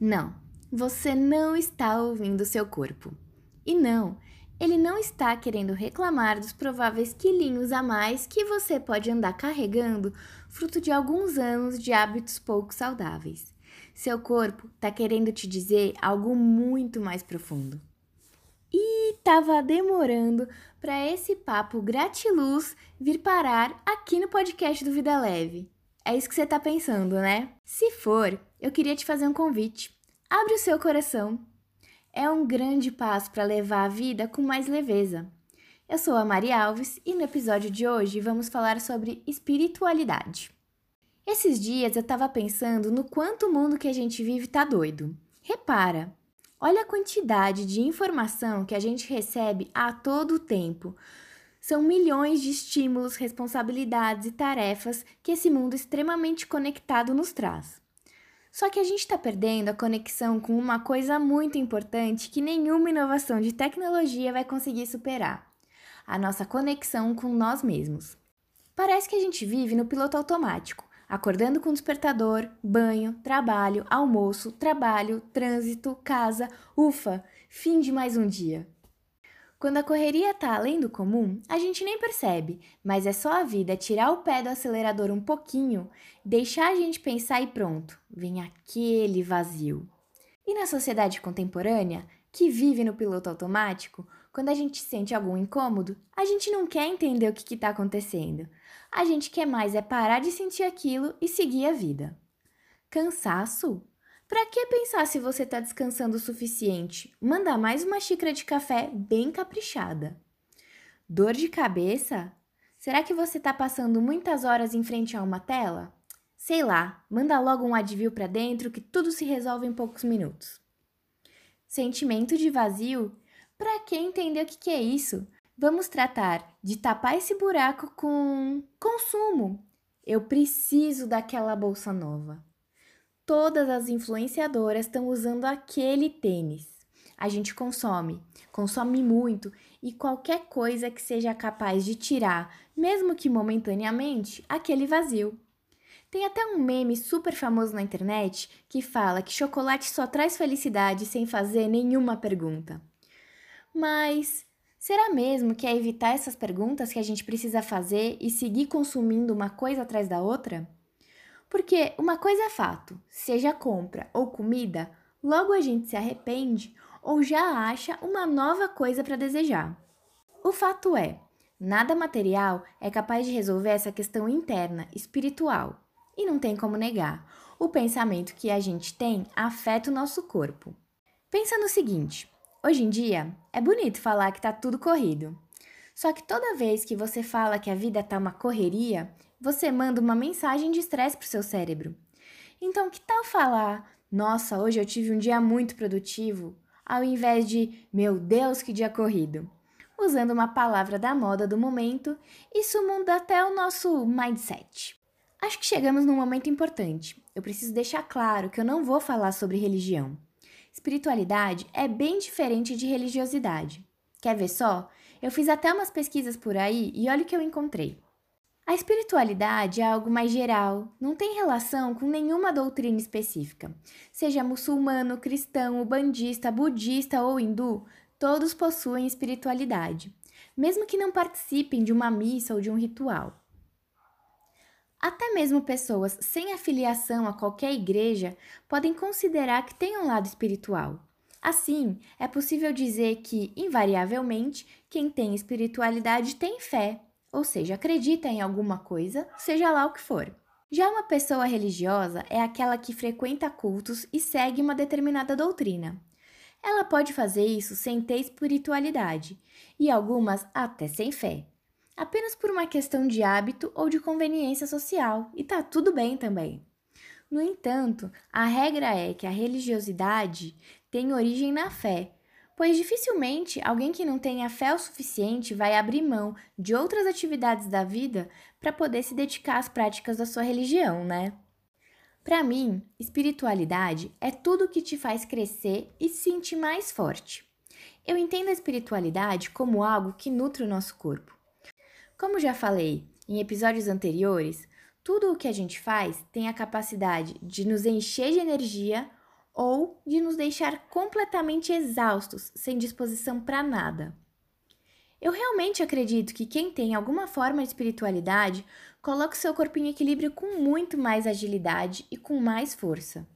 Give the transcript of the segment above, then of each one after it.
Não, você não está ouvindo seu corpo. E não, ele não está querendo reclamar dos prováveis quilinhos a mais que você pode andar carregando, fruto de alguns anos de hábitos pouco saudáveis. Seu corpo está querendo te dizer algo muito mais profundo. E estava demorando para esse papo gratiluz vir parar aqui no podcast do Vida Leve. É isso que você está pensando, né? Se for, eu queria te fazer um convite. Abre o seu coração. É um grande passo para levar a vida com mais leveza. Eu sou a Mari Alves e no episódio de hoje vamos falar sobre espiritualidade. Esses dias eu estava pensando no quanto o mundo que a gente vive tá doido. Repara, olha a quantidade de informação que a gente recebe a todo o tempo são milhões de estímulos, responsabilidades e tarefas que esse mundo extremamente conectado nos traz. Só que a gente está perdendo a conexão com uma coisa muito importante que nenhuma inovação de tecnologia vai conseguir superar: a nossa conexão com nós mesmos. Parece que a gente vive no piloto automático, acordando com despertador, banho, trabalho, almoço, trabalho, trânsito, casa, ufa, fim de mais um dia. Quando a correria está além do comum, a gente nem percebe, mas é só a vida tirar o pé do acelerador um pouquinho, deixar a gente pensar e pronto, vem aquele vazio. E na sociedade contemporânea, que vive no piloto automático, quando a gente sente algum incômodo, a gente não quer entender o que está acontecendo. A gente quer mais é parar de sentir aquilo e seguir a vida. Cansaço? Para que pensar se você está descansando o suficiente? Manda mais uma xícara de café bem caprichada. Dor de cabeça? Será que você está passando muitas horas em frente a uma tela? Sei lá, manda logo um advil para dentro que tudo se resolve em poucos minutos. Sentimento de vazio? Para que entender o que, que é isso? Vamos tratar de tapar esse buraco com consumo. Eu preciso daquela bolsa nova todas as influenciadoras estão usando aquele tênis. A gente consome, consome muito e qualquer coisa que seja capaz de tirar, mesmo que momentaneamente, aquele vazio. Tem até um meme super famoso na internet que fala que chocolate só traz felicidade sem fazer nenhuma pergunta. Mas será mesmo que é evitar essas perguntas que a gente precisa fazer e seguir consumindo uma coisa atrás da outra? Porque uma coisa é fato: seja compra ou comida, logo a gente se arrepende ou já acha uma nova coisa para desejar. O fato é, nada material é capaz de resolver essa questão interna, espiritual. E não tem como negar, o pensamento que a gente tem afeta o nosso corpo. Pensa no seguinte: hoje em dia é bonito falar que tá tudo corrido. Só que toda vez que você fala que a vida tá uma correria, você manda uma mensagem de estresse para o seu cérebro. Então, que tal falar: Nossa, hoje eu tive um dia muito produtivo, ao invés de Meu Deus, que dia corrido? Usando uma palavra da moda do momento, isso muda até o nosso mindset. Acho que chegamos num momento importante. Eu preciso deixar claro que eu não vou falar sobre religião. Espiritualidade é bem diferente de religiosidade. Quer ver só? Eu fiz até umas pesquisas por aí e olha o que eu encontrei. A espiritualidade é algo mais geral, não tem relação com nenhuma doutrina específica. Seja muçulmano, cristão, ubandista, budista ou hindu, todos possuem espiritualidade, mesmo que não participem de uma missa ou de um ritual. Até mesmo pessoas sem afiliação a qualquer igreja podem considerar que tem um lado espiritual. Assim, é possível dizer que, invariavelmente, quem tem espiritualidade tem fé, ou seja, acredita em alguma coisa, seja lá o que for. Já uma pessoa religiosa é aquela que frequenta cultos e segue uma determinada doutrina. Ela pode fazer isso sem ter espiritualidade, e algumas até sem fé, apenas por uma questão de hábito ou de conveniência social, e tá tudo bem também. No entanto, a regra é que a religiosidade tem origem na fé, pois dificilmente alguém que não tenha fé o suficiente vai abrir mão de outras atividades da vida para poder se dedicar às práticas da sua religião, né? Para mim, espiritualidade é tudo que te faz crescer e se sentir mais forte. Eu entendo a espiritualidade como algo que nutre o nosso corpo. Como já falei em episódios anteriores, tudo o que a gente faz tem a capacidade de nos encher de energia ou de nos deixar completamente exaustos, sem disposição para nada. Eu realmente acredito que quem tem alguma forma de espiritualidade coloca seu corpo em equilíbrio com muito mais agilidade e com mais força.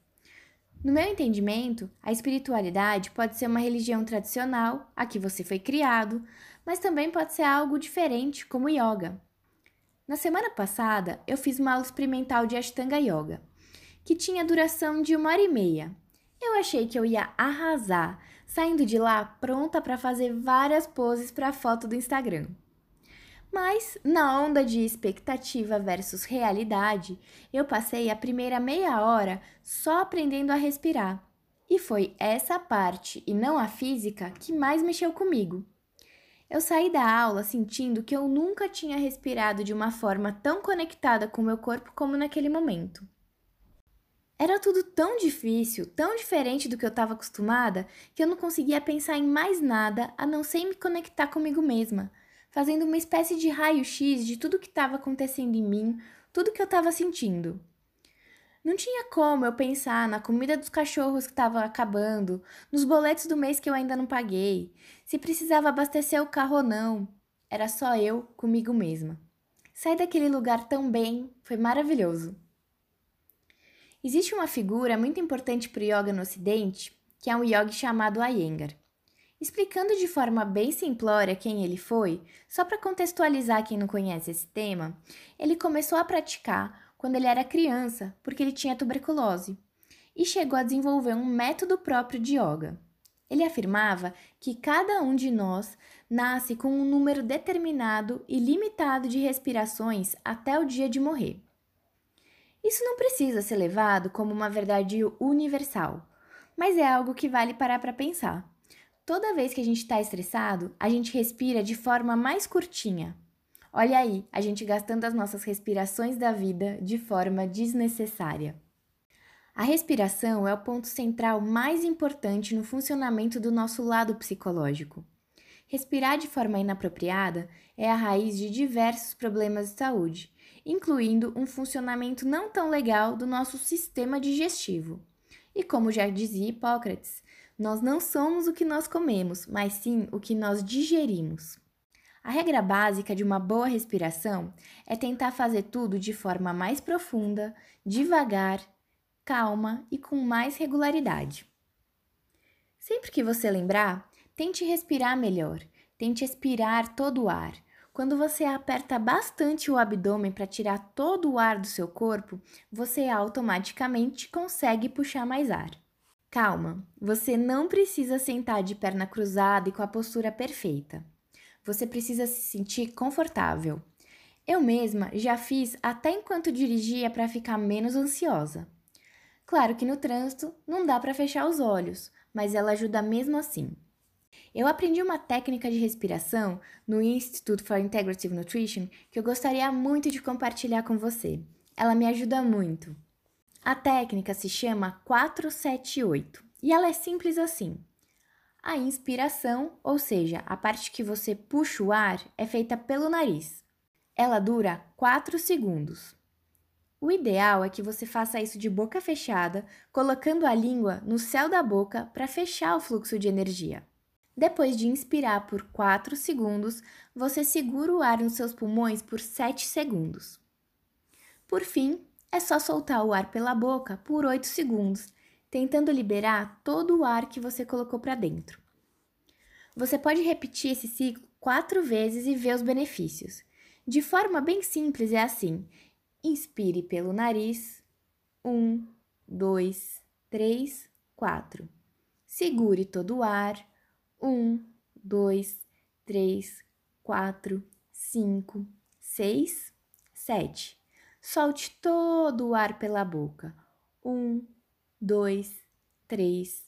No meu entendimento, a espiritualidade pode ser uma religião tradicional, a que você foi criado, mas também pode ser algo diferente, como yoga. Na semana passada, eu fiz uma aula experimental de Ashtanga Yoga, que tinha duração de uma hora e meia. Eu achei que eu ia arrasar, saindo de lá pronta para fazer várias poses para foto do Instagram. Mas, na onda de expectativa versus realidade, eu passei a primeira meia hora só aprendendo a respirar. E foi essa parte, e não a física, que mais mexeu comigo. Eu saí da aula sentindo que eu nunca tinha respirado de uma forma tão conectada com meu corpo como naquele momento. Era tudo tão difícil, tão diferente do que eu estava acostumada, que eu não conseguia pensar em mais nada a não ser me conectar comigo mesma fazendo uma espécie de raio-x de tudo que estava acontecendo em mim, tudo que eu estava sentindo. Não tinha como eu pensar na comida dos cachorros que estava acabando, nos boletos do mês que eu ainda não paguei, se precisava abastecer o carro ou não. Era só eu comigo mesma. Sair daquele lugar tão bem foi maravilhoso. Existe uma figura muito importante para o yoga no Ocidente, que é um yogi chamado Iyengar. Explicando de forma bem simplória quem ele foi, só para contextualizar quem não conhece esse tema, ele começou a praticar quando ele era criança, porque ele tinha tuberculose, e chegou a desenvolver um método próprio de yoga. Ele afirmava que cada um de nós nasce com um número determinado e limitado de respirações até o dia de morrer. Isso não precisa ser levado como uma verdade universal, mas é algo que vale parar para pensar. Toda vez que a gente está estressado, a gente respira de forma mais curtinha. Olha aí, a gente gastando as nossas respirações da vida de forma desnecessária. A respiração é o ponto central mais importante no funcionamento do nosso lado psicológico. Respirar de forma inapropriada é a raiz de diversos problemas de saúde, incluindo um funcionamento não tão legal do nosso sistema digestivo. E como já dizia Hipócrates, nós não somos o que nós comemos, mas sim o que nós digerimos. A regra básica de uma boa respiração é tentar fazer tudo de forma mais profunda, devagar, calma e com mais regularidade. Sempre que você lembrar, tente respirar melhor, tente expirar todo o ar. Quando você aperta bastante o abdômen para tirar todo o ar do seu corpo, você automaticamente consegue puxar mais ar. Calma, você não precisa sentar de perna cruzada e com a postura perfeita. Você precisa se sentir confortável. Eu mesma já fiz até enquanto dirigia para ficar menos ansiosa. Claro que no trânsito não dá para fechar os olhos, mas ela ajuda mesmo assim. Eu aprendi uma técnica de respiração no Institute for Integrative Nutrition que eu gostaria muito de compartilhar com você. Ela me ajuda muito. A técnica se chama 478 e ela é simples assim. A inspiração, ou seja, a parte que você puxa o ar, é feita pelo nariz. Ela dura 4 segundos. O ideal é que você faça isso de boca fechada, colocando a língua no céu da boca para fechar o fluxo de energia. Depois de inspirar por 4 segundos, você segura o ar nos seus pulmões por 7 segundos. Por fim, é só soltar o ar pela boca por 8 segundos, tentando liberar todo o ar que você colocou para dentro. Você pode repetir esse ciclo quatro vezes e ver os benefícios. De forma bem simples, é assim: inspire pelo nariz, um, dois, três, quatro. Segure todo o ar, um, dois, três, quatro, cinco, seis, sete. Solte todo o ar pela boca. Um, dois, três,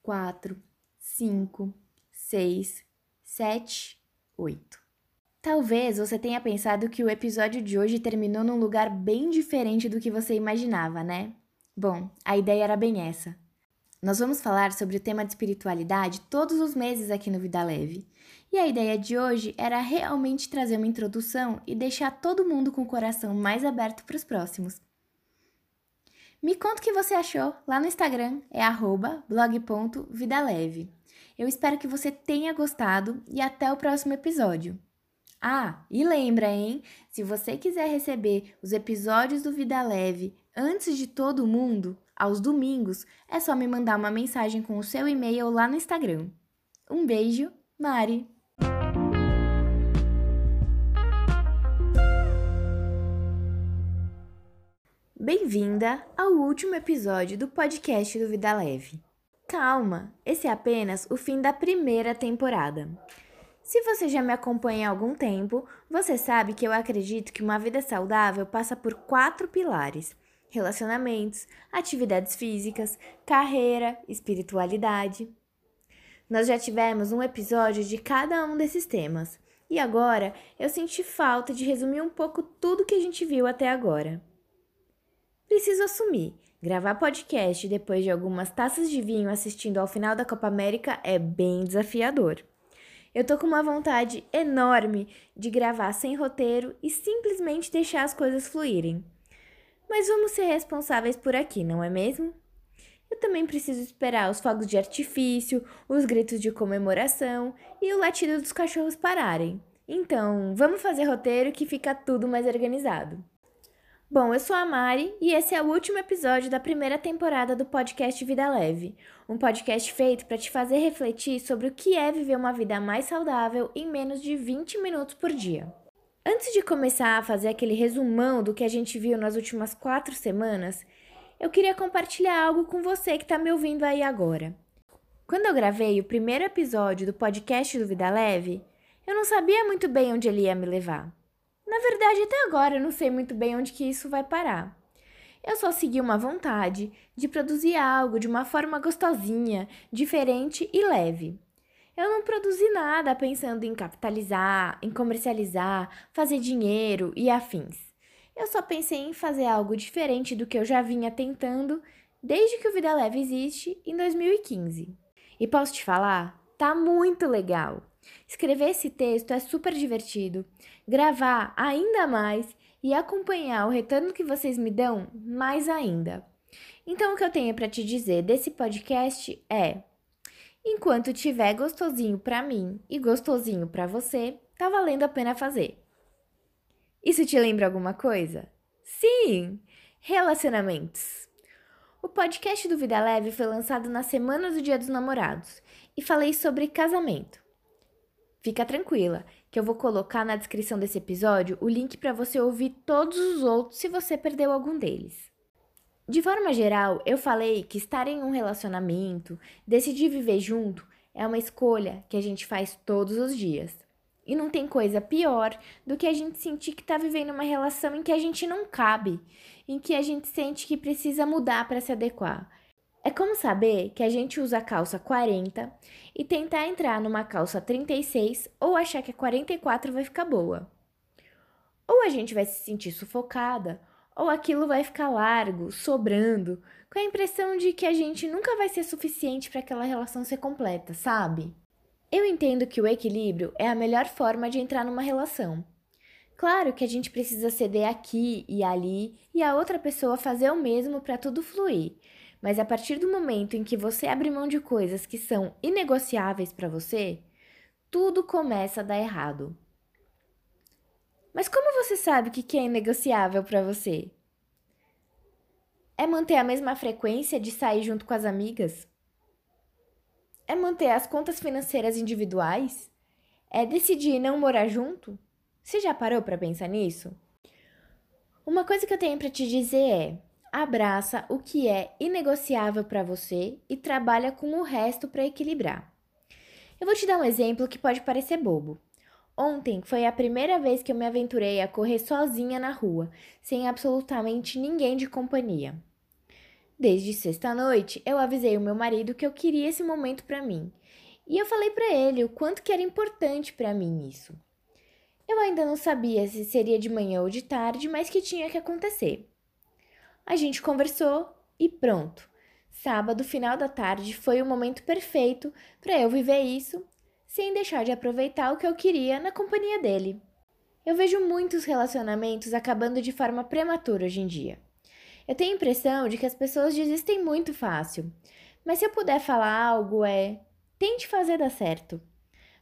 quatro, cinco, seis, sete, oito. Talvez você tenha pensado que o episódio de hoje terminou num lugar bem diferente do que você imaginava, né? Bom, a ideia era bem essa. Nós vamos falar sobre o tema de espiritualidade todos os meses aqui no Vida Leve. E a ideia de hoje era realmente trazer uma introdução e deixar todo mundo com o coração mais aberto para os próximos. Me conta o que você achou lá no Instagram, é blog.vidaleve. Eu espero que você tenha gostado e até o próximo episódio. Ah, e lembra, hein? Se você quiser receber os episódios do Vida Leve antes de todo mundo, aos domingos, é só me mandar uma mensagem com o seu e-mail lá no Instagram. Um beijo, Mari! Bem-vinda ao último episódio do podcast do Vida Leve. Calma, esse é apenas o fim da primeira temporada. Se você já me acompanha há algum tempo, você sabe que eu acredito que uma vida saudável passa por quatro pilares: relacionamentos, atividades físicas, carreira, espiritualidade. Nós já tivemos um episódio de cada um desses temas, e agora eu senti falta de resumir um pouco tudo que a gente viu até agora. Preciso assumir, gravar podcast depois de algumas taças de vinho assistindo ao final da Copa América é bem desafiador. Eu tô com uma vontade enorme de gravar sem roteiro e simplesmente deixar as coisas fluírem. Mas vamos ser responsáveis por aqui, não é mesmo? Eu também preciso esperar os fogos de artifício, os gritos de comemoração e o latido dos cachorros pararem. Então, vamos fazer roteiro que fica tudo mais organizado. Bom, eu sou a Mari e esse é o último episódio da primeira temporada do podcast Vida Leve, um podcast feito para te fazer refletir sobre o que é viver uma vida mais saudável em menos de 20 minutos por dia. Antes de começar a fazer aquele resumão do que a gente viu nas últimas quatro semanas, eu queria compartilhar algo com você que está me ouvindo aí agora. Quando eu gravei o primeiro episódio do podcast do Vida Leve, eu não sabia muito bem onde ele ia me levar. Na verdade, até agora eu não sei muito bem onde que isso vai parar. Eu só segui uma vontade de produzir algo de uma forma gostosinha, diferente e leve. Eu não produzi nada pensando em capitalizar, em comercializar, fazer dinheiro e afins. Eu só pensei em fazer algo diferente do que eu já vinha tentando desde que o Vida Leve existe em 2015. E posso te falar, tá muito legal. Escrever esse texto é super divertido, gravar ainda mais e acompanhar o retorno que vocês me dão mais ainda. Então, o que eu tenho para te dizer desse podcast é: enquanto tiver gostosinho para mim e gostosinho para você, tá valendo a pena fazer. Isso te lembra alguma coisa? Sim! Relacionamentos. O podcast do Vida Leve foi lançado na semana do Dia dos Namorados e falei sobre casamento. Fica tranquila, que eu vou colocar na descrição desse episódio o link para você ouvir todos os outros se você perdeu algum deles. De forma geral, eu falei que estar em um relacionamento, decidir viver junto, é uma escolha que a gente faz todos os dias. E não tem coisa pior do que a gente sentir que está vivendo uma relação em que a gente não cabe, em que a gente sente que precisa mudar para se adequar. É como saber que a gente usa calça 40 e tentar entrar numa calça 36 ou achar que a 44 vai ficar boa. Ou a gente vai se sentir sufocada, ou aquilo vai ficar largo, sobrando, com a impressão de que a gente nunca vai ser suficiente para aquela relação ser completa, sabe? Eu entendo que o equilíbrio é a melhor forma de entrar numa relação. Claro que a gente precisa ceder aqui e ali e a outra pessoa fazer o mesmo para tudo fluir mas a partir do momento em que você abre mão de coisas que são inegociáveis para você, tudo começa a dar errado. Mas como você sabe o que é inegociável para você? É manter a mesma frequência de sair junto com as amigas? É manter as contas financeiras individuais? É decidir não morar junto? Você já parou para pensar nisso? Uma coisa que eu tenho para te dizer é: abraça o que é inegociável para você e trabalha com o resto para equilibrar. Eu vou te dar um exemplo que pode parecer bobo. Ontem foi a primeira vez que eu me aventurei a correr sozinha na rua, sem absolutamente ninguém de companhia. Desde sexta-noite, eu avisei o meu marido que eu queria esse momento para mim, e eu falei para ele o quanto que era importante para mim isso. Eu ainda não sabia se seria de manhã ou de tarde, mas que tinha que acontecer. A gente conversou e pronto. Sábado, final da tarde, foi o momento perfeito para eu viver isso, sem deixar de aproveitar o que eu queria na companhia dele. Eu vejo muitos relacionamentos acabando de forma prematura hoje em dia. Eu tenho a impressão de que as pessoas desistem muito fácil. Mas se eu puder falar algo, é: tente fazer dar certo.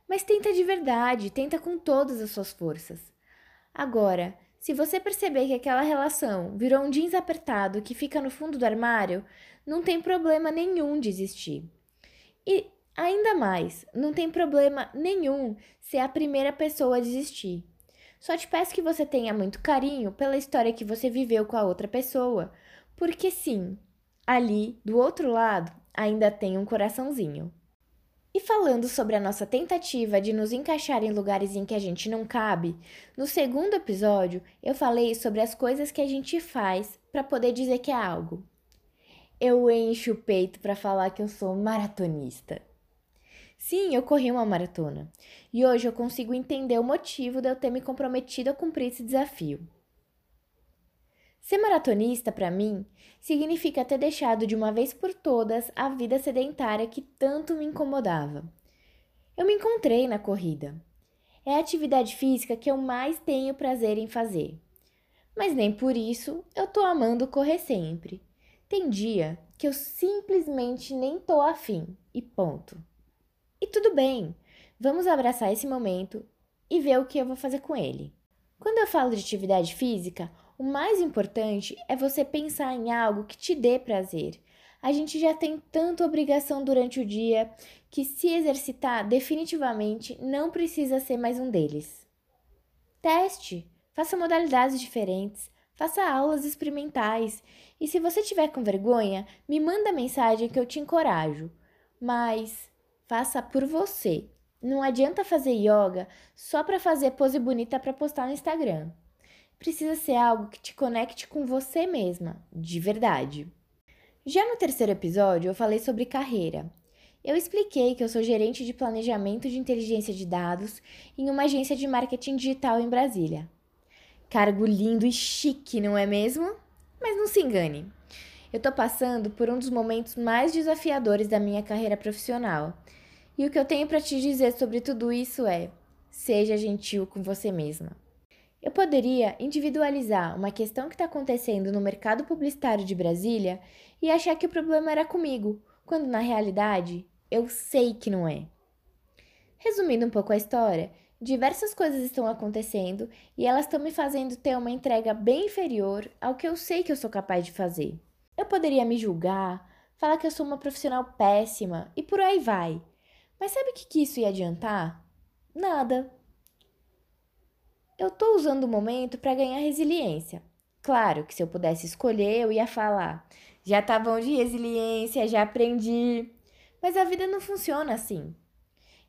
Mas tenta de verdade, tenta com todas as suas forças. Agora, se você perceber que aquela relação virou um jeans apertado que fica no fundo do armário, não tem problema nenhum desistir. E ainda mais, não tem problema nenhum ser a primeira pessoa a desistir. Só te peço que você tenha muito carinho pela história que você viveu com a outra pessoa, porque sim, ali, do outro lado, ainda tem um coraçãozinho. E falando sobre a nossa tentativa de nos encaixar em lugares em que a gente não cabe, no segundo episódio eu falei sobre as coisas que a gente faz para poder dizer que é algo. Eu encho o peito para falar que eu sou maratonista. Sim, eu corri uma maratona. E hoje eu consigo entender o motivo de eu ter me comprometido a cumprir esse desafio. Ser maratonista, para mim, significa ter deixado de uma vez por todas a vida sedentária que tanto me incomodava. Eu me encontrei na corrida. É a atividade física que eu mais tenho prazer em fazer. Mas nem por isso eu tô amando correr sempre. Tem dia que eu simplesmente nem tô afim e ponto. Tudo bem, vamos abraçar esse momento e ver o que eu vou fazer com ele. Quando eu falo de atividade física, o mais importante é você pensar em algo que te dê prazer. A gente já tem tanta obrigação durante o dia que se exercitar definitivamente não precisa ser mais um deles. Teste, faça modalidades diferentes, faça aulas experimentais e se você tiver com vergonha, me manda mensagem que eu te encorajo. Mas Faça por você. Não adianta fazer yoga só para fazer pose bonita para postar no Instagram. Precisa ser algo que te conecte com você mesma, de verdade. Já no terceiro episódio, eu falei sobre carreira. Eu expliquei que eu sou gerente de planejamento de inteligência de dados em uma agência de marketing digital em Brasília. Cargo lindo e chique, não é mesmo? Mas não se engane. Eu tô passando por um dos momentos mais desafiadores da minha carreira profissional e o que eu tenho para te dizer sobre tudo isso é: seja gentil com você mesma. Eu poderia individualizar uma questão que está acontecendo no mercado publicitário de Brasília e achar que o problema era comigo, quando na realidade eu sei que não é. Resumindo um pouco a história, diversas coisas estão acontecendo e elas estão me fazendo ter uma entrega bem inferior ao que eu sei que eu sou capaz de fazer. Eu poderia me julgar, falar que eu sou uma profissional péssima e por aí vai. Mas sabe o que, que isso ia adiantar? Nada. Eu tô usando o momento para ganhar resiliência. Claro que se eu pudesse escolher, eu ia falar: já tá bom de resiliência, já aprendi. Mas a vida não funciona assim.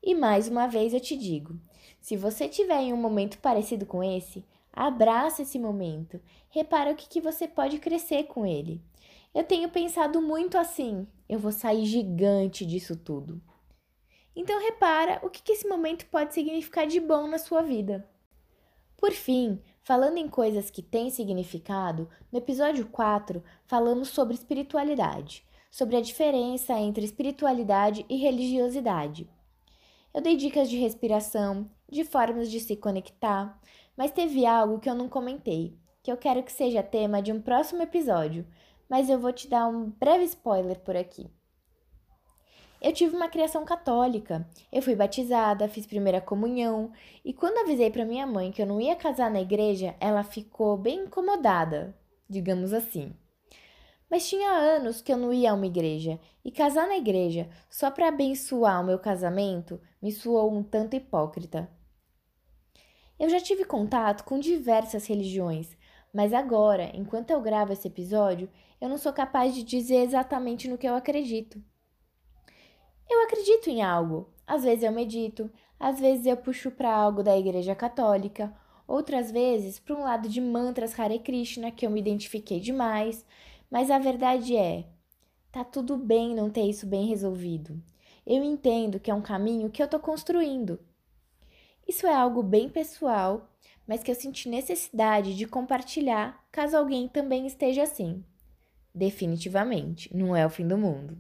E mais uma vez eu te digo: se você tiver em um momento parecido com esse, abraça esse momento. Repara o que, que você pode crescer com ele. Eu tenho pensado muito assim: eu vou sair gigante disso tudo. Então repara o que esse momento pode significar de bom na sua vida. Por fim, falando em coisas que têm significado, no episódio 4 falamos sobre espiritualidade, sobre a diferença entre espiritualidade e religiosidade. Eu dei dicas de respiração, de formas de se conectar, mas teve algo que eu não comentei, que eu quero que seja tema de um próximo episódio, mas eu vou te dar um breve spoiler por aqui. Eu tive uma criação católica. Eu fui batizada, fiz primeira comunhão, e quando avisei para minha mãe que eu não ia casar na igreja, ela ficou bem incomodada, digamos assim. Mas tinha anos que eu não ia a uma igreja, e casar na igreja só para abençoar o meu casamento me soou um tanto hipócrita. Eu já tive contato com diversas religiões, mas agora, enquanto eu gravo esse episódio, eu não sou capaz de dizer exatamente no que eu acredito. Eu acredito em algo. Às vezes eu medito, às vezes eu puxo para algo da Igreja Católica, outras vezes para um lado de mantras Hare Krishna que eu me identifiquei demais, mas a verdade é, tá tudo bem não ter isso bem resolvido. Eu entendo que é um caminho que eu tô construindo. Isso é algo bem pessoal, mas que eu senti necessidade de compartilhar caso alguém também esteja assim. Definitivamente, não é o fim do mundo.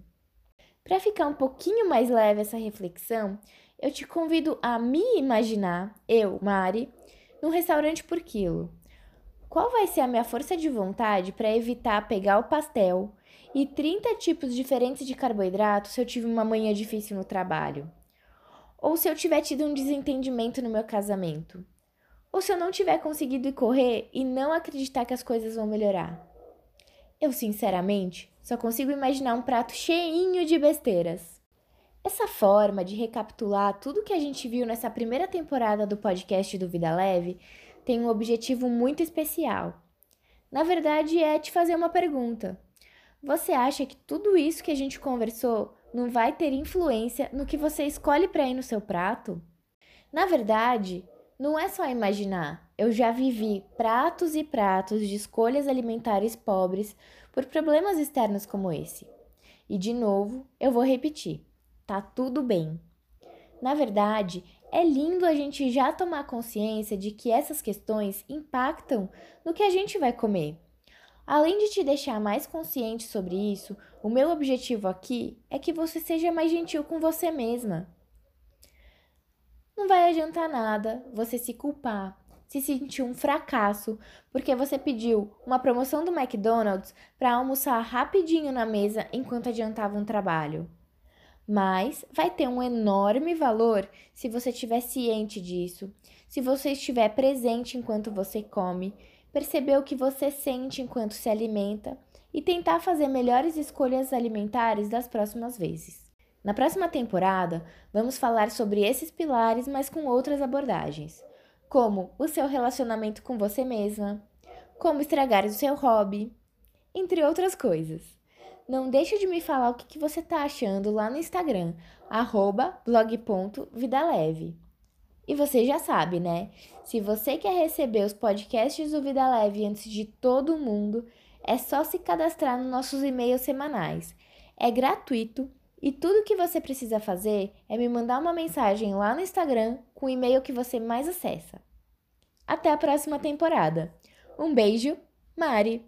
Para ficar um pouquinho mais leve essa reflexão, eu te convido a me imaginar, eu, Mari, num restaurante por quilo. Qual vai ser a minha força de vontade para evitar pegar o pastel e 30 tipos diferentes de carboidrato se eu tive uma manhã difícil no trabalho? Ou se eu tiver tido um desentendimento no meu casamento? Ou se eu não tiver conseguido correr e não acreditar que as coisas vão melhorar? Eu, sinceramente, só consigo imaginar um prato cheinho de besteiras. Essa forma de recapitular tudo que a gente viu nessa primeira temporada do podcast do Vida Leve tem um objetivo muito especial. Na verdade, é te fazer uma pergunta. Você acha que tudo isso que a gente conversou não vai ter influência no que você escolhe para ir no seu prato? Na verdade, não é só imaginar. Eu já vivi pratos e pratos de escolhas alimentares pobres por problemas externos como esse. E de novo, eu vou repetir: tá tudo bem. Na verdade, é lindo a gente já tomar consciência de que essas questões impactam no que a gente vai comer. Além de te deixar mais consciente sobre isso, o meu objetivo aqui é que você seja mais gentil com você mesma. Não vai adiantar nada você se culpar, se sentir um fracasso porque você pediu uma promoção do McDonald's para almoçar rapidinho na mesa enquanto adiantava um trabalho. Mas vai ter um enorme valor se você estiver ciente disso, se você estiver presente enquanto você come perceber o que você sente enquanto se alimenta e tentar fazer melhores escolhas alimentares das próximas vezes. Na próxima temporada, vamos falar sobre esses pilares, mas com outras abordagens, como o seu relacionamento com você mesma, como estragar o seu hobby, entre outras coisas. Não deixe de me falar o que você está achando lá no Instagram, blog.vidaleve. E você já sabe, né? Se você quer receber os podcasts do Vida Leve antes de todo mundo, é só se cadastrar nos nossos e-mails semanais. É gratuito e tudo que você precisa fazer é me mandar uma mensagem lá no Instagram com o e-mail que você mais acessa. Até a próxima temporada. Um beijo, Mari!